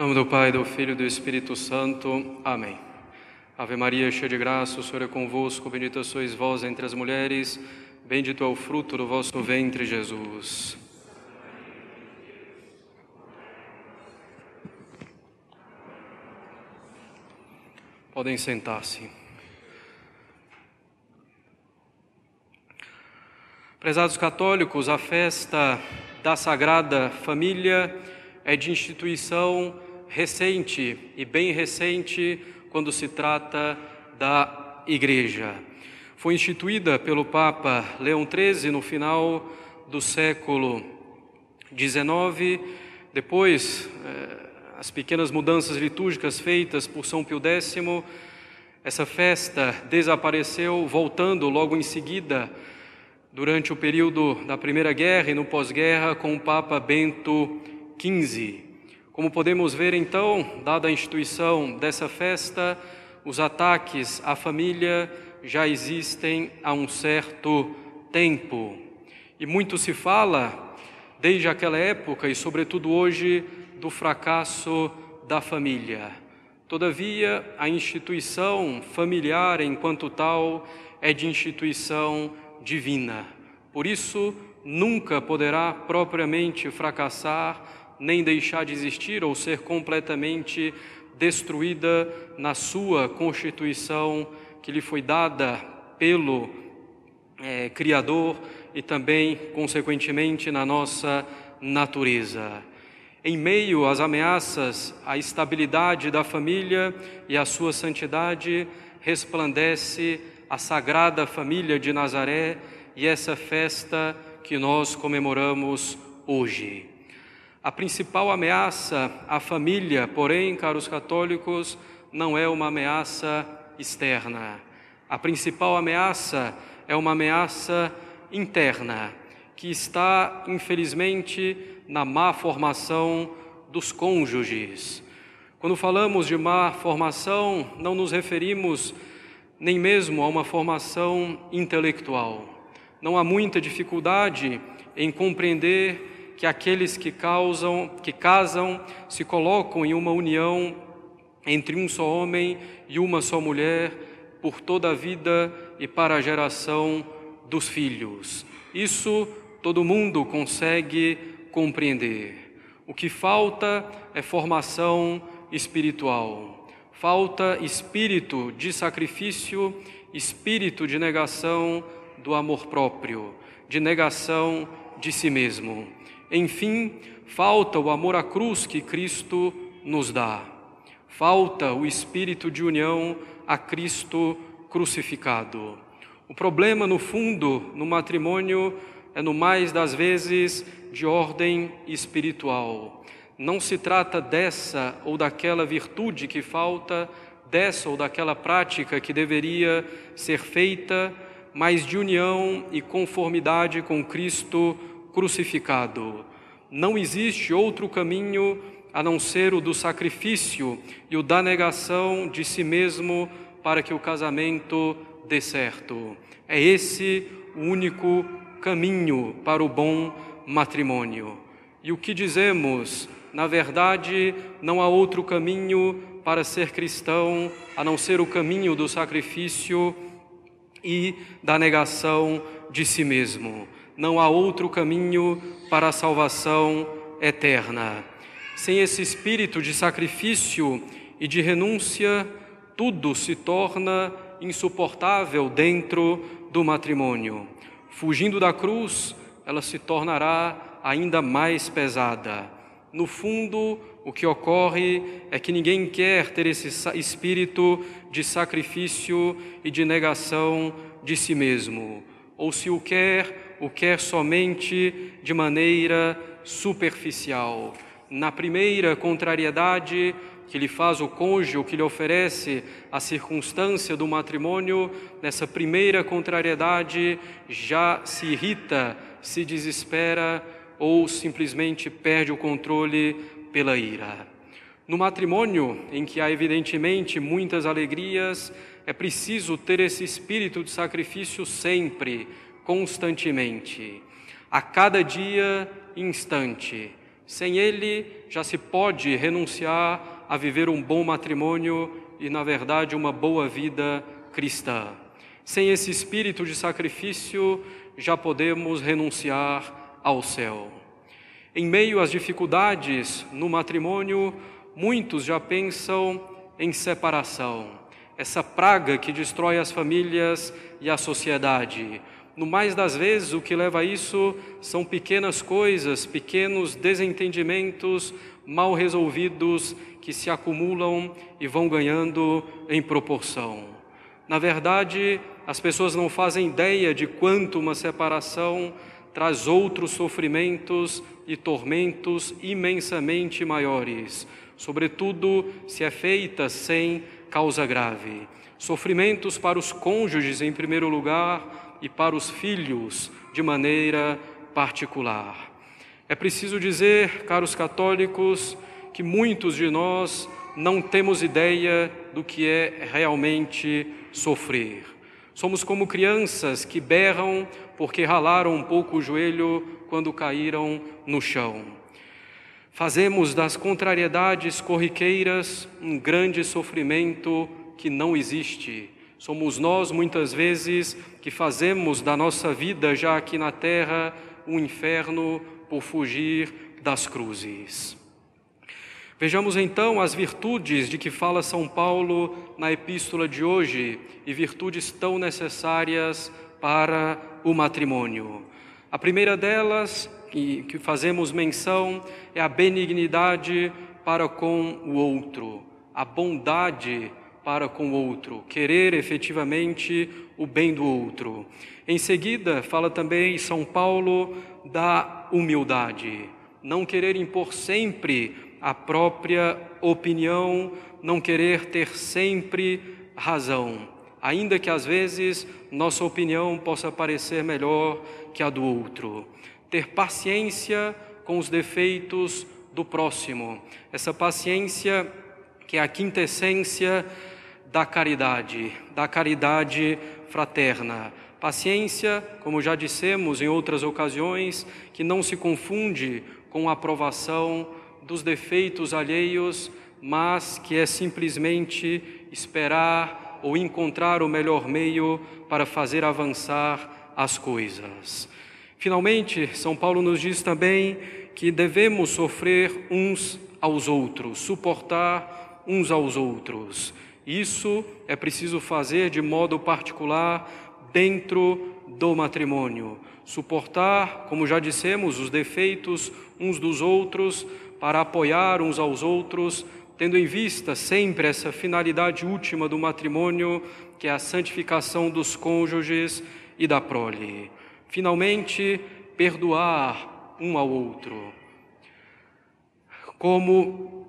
Nome do Pai, do Filho e do Espírito Santo. Amém. Ave Maria, cheia de graça, o Senhor é convosco, bendita sois vós entre as mulheres, bendito é o fruto do vosso ventre, Jesus. Podem sentar-se. Prezados católicos, a festa da Sagrada Família é de instituição recente e bem recente quando se trata da Igreja. Foi instituída pelo Papa Leão XIII no final do século XIX, depois eh, as pequenas mudanças litúrgicas feitas por São Pio X, essa festa desapareceu, voltando logo em seguida, durante o período da Primeira Guerra e no pós-guerra, com o Papa Bento 15. Como podemos ver, então, dada a instituição dessa festa, os ataques à família já existem há um certo tempo. E muito se fala, desde aquela época e, sobretudo hoje, do fracasso da família. Todavia, a instituição familiar, enquanto tal, é de instituição divina. Por isso, nunca poderá propriamente fracassar nem deixar de existir ou ser completamente destruída na sua constituição que lhe foi dada pelo é, Criador e também, consequentemente, na nossa natureza. Em meio às ameaças à estabilidade da família e à sua santidade, resplandece a Sagrada Família de Nazaré e essa festa que nós comemoramos hoje. A principal ameaça à família, porém, caros católicos, não é uma ameaça externa. A principal ameaça é uma ameaça interna, que está, infelizmente, na má formação dos cônjuges. Quando falamos de má formação, não nos referimos nem mesmo a uma formação intelectual. Não há muita dificuldade em compreender que aqueles que causam, que casam, se colocam em uma união entre um só homem e uma só mulher por toda a vida e para a geração dos filhos. Isso todo mundo consegue compreender. O que falta é formação espiritual. Falta espírito de sacrifício, espírito de negação do amor próprio, de negação de si mesmo. Enfim, falta o amor à cruz que Cristo nos dá. Falta o espírito de união a Cristo crucificado. O problema, no fundo, no matrimônio é, no mais das vezes, de ordem espiritual. Não se trata dessa ou daquela virtude que falta, dessa ou daquela prática que deveria ser feita, mas de união e conformidade com Cristo crucificado. Não existe outro caminho a não ser o do sacrifício e o da negação de si mesmo para que o casamento dê certo. É esse o único caminho para o bom matrimônio. E o que dizemos? Na verdade, não há outro caminho para ser cristão a não ser o caminho do sacrifício e da negação de si mesmo não há outro caminho para a salvação eterna. Sem esse espírito de sacrifício e de renúncia, tudo se torna insuportável dentro do matrimônio. Fugindo da cruz, ela se tornará ainda mais pesada. No fundo, o que ocorre é que ninguém quer ter esse espírito de sacrifício e de negação de si mesmo. Ou se o quer, o quer somente de maneira superficial. Na primeira contrariedade que lhe faz o cônjuge, que lhe oferece a circunstância do matrimônio, nessa primeira contrariedade já se irrita, se desespera ou simplesmente perde o controle pela ira. No matrimônio, em que há evidentemente muitas alegrias, é preciso ter esse espírito de sacrifício sempre, constantemente, a cada dia, instante, Sem ele, já se pode renunciar a viver um bom matrimônio e, na verdade, uma boa vida cristã. Sem esse espírito de sacrifício, já podemos renunciar ao céu. Em meio às dificuldades no matrimônio, muitos já pensam em separação, essa praga que destrói as famílias e a sociedade. No mais das vezes, o que leva a isso são pequenas coisas, pequenos desentendimentos mal resolvidos que se acumulam e vão ganhando em proporção. Na verdade, as pessoas não fazem ideia de quanto uma separação traz outros sofrimentos e tormentos imensamente maiores, sobretudo se é feita sem causa grave. Sofrimentos para os cônjuges, em primeiro lugar, e para os filhos, de maneira particular. É preciso dizer, caros católicos, que muitos de nós não temos ideia do que é realmente sofrer. Somos como crianças que berram porque ralaram um pouco o joelho quando caíram no chão. Fazemos das contrariedades corriqueiras um grande sofrimento que não existe. Somos nós, muitas vezes, que fazemos da nossa vida, já aqui na terra, um inferno por fugir das cruzes. Vejamos então as virtudes de que fala São Paulo na epístola de hoje e virtudes tão necessárias para o matrimônio. A primeira delas, que, fazemos menção, é a benignidade para com o outro, a bondade para com o outro, querer efetivamente o bem do outro. Em seguida, fala também São Paulo da humildade, não querer impor sempre a própria opinião, não querer ter sempre razão, ainda que às vezes nossa opinião possa parecer melhor que a do outro. Ter paciência com os defeitos do próximo, essa paciência que é a quintessência da caridade, da caridade fraterna. Paciência, como já dissemos em outras ocasiões, que não se confunde com aprovação dos defeitos alheios, mas que é simplesmente esperar ou encontrar o melhor meio para fazer avançar as coisas. Finalmente, São Paulo nos diz também que devemos sofrer uns aos outros, suportar uns aos outros. Isso é preciso fazer de modo particular dentro do matrimônio. Suportar, como já dissemos, os defeitos uns dos outros, para apoiar uns aos outros, tendo em vista sempre essa finalidade última do matrimônio, que é a santificação dos cônjuges e da prole. Finalmente, perdoar um ao outro. Como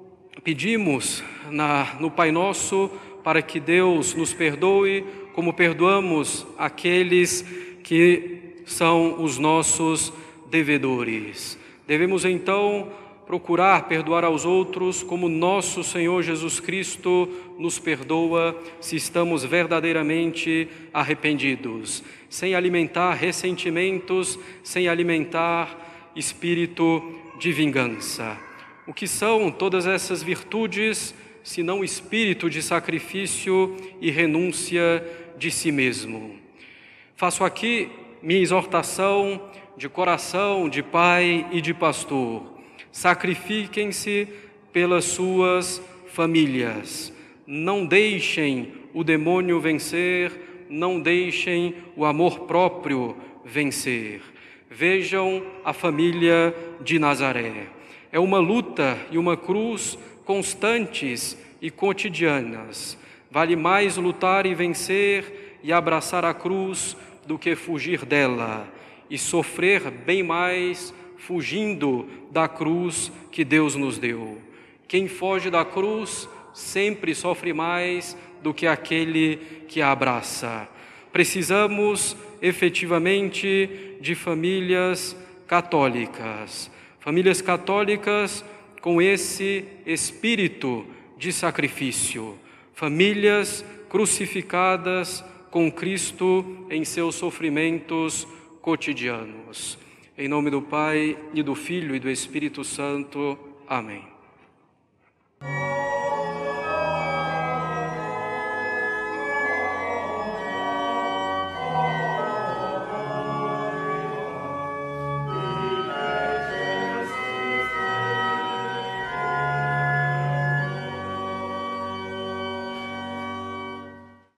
pedimos na, no Pai Nosso para que Deus nos perdoe, como perdoamos aqueles que são os nossos devedores. Devemos então procurar perdoar aos outros como nosso Senhor Jesus Cristo nos perdoa se estamos verdadeiramente arrependidos, sem alimentar ressentimentos, sem alimentar espírito de vingança. O que são todas essas virtudes, se não espírito de sacrifício e renúncia de si mesmo? Faço aqui minha exortação de coração de pai e de pastor sacrifiquem-se pelas suas famílias. Não deixem o demônio vencer, não deixem o amor próprio vencer. Vejam a família de Nazaré. É uma luta e uma cruz constantes e cotidianas. Vale mais lutar e vencer e abraçar a cruz do que fugir dela, e sofrer bem mais fugindo da cruz que Deus nos deu. Quem foge da cruz sempre sofre mais do que aquele que a abraça. Precisamos efetivamente de famílias católicas, famílias católicas com esse espírito de sacrifício, famílias crucificadas com Cristo em seus sofrimentos cotidianos. Em nome do Pai, e do Filho e do Espírito Santo. Amém.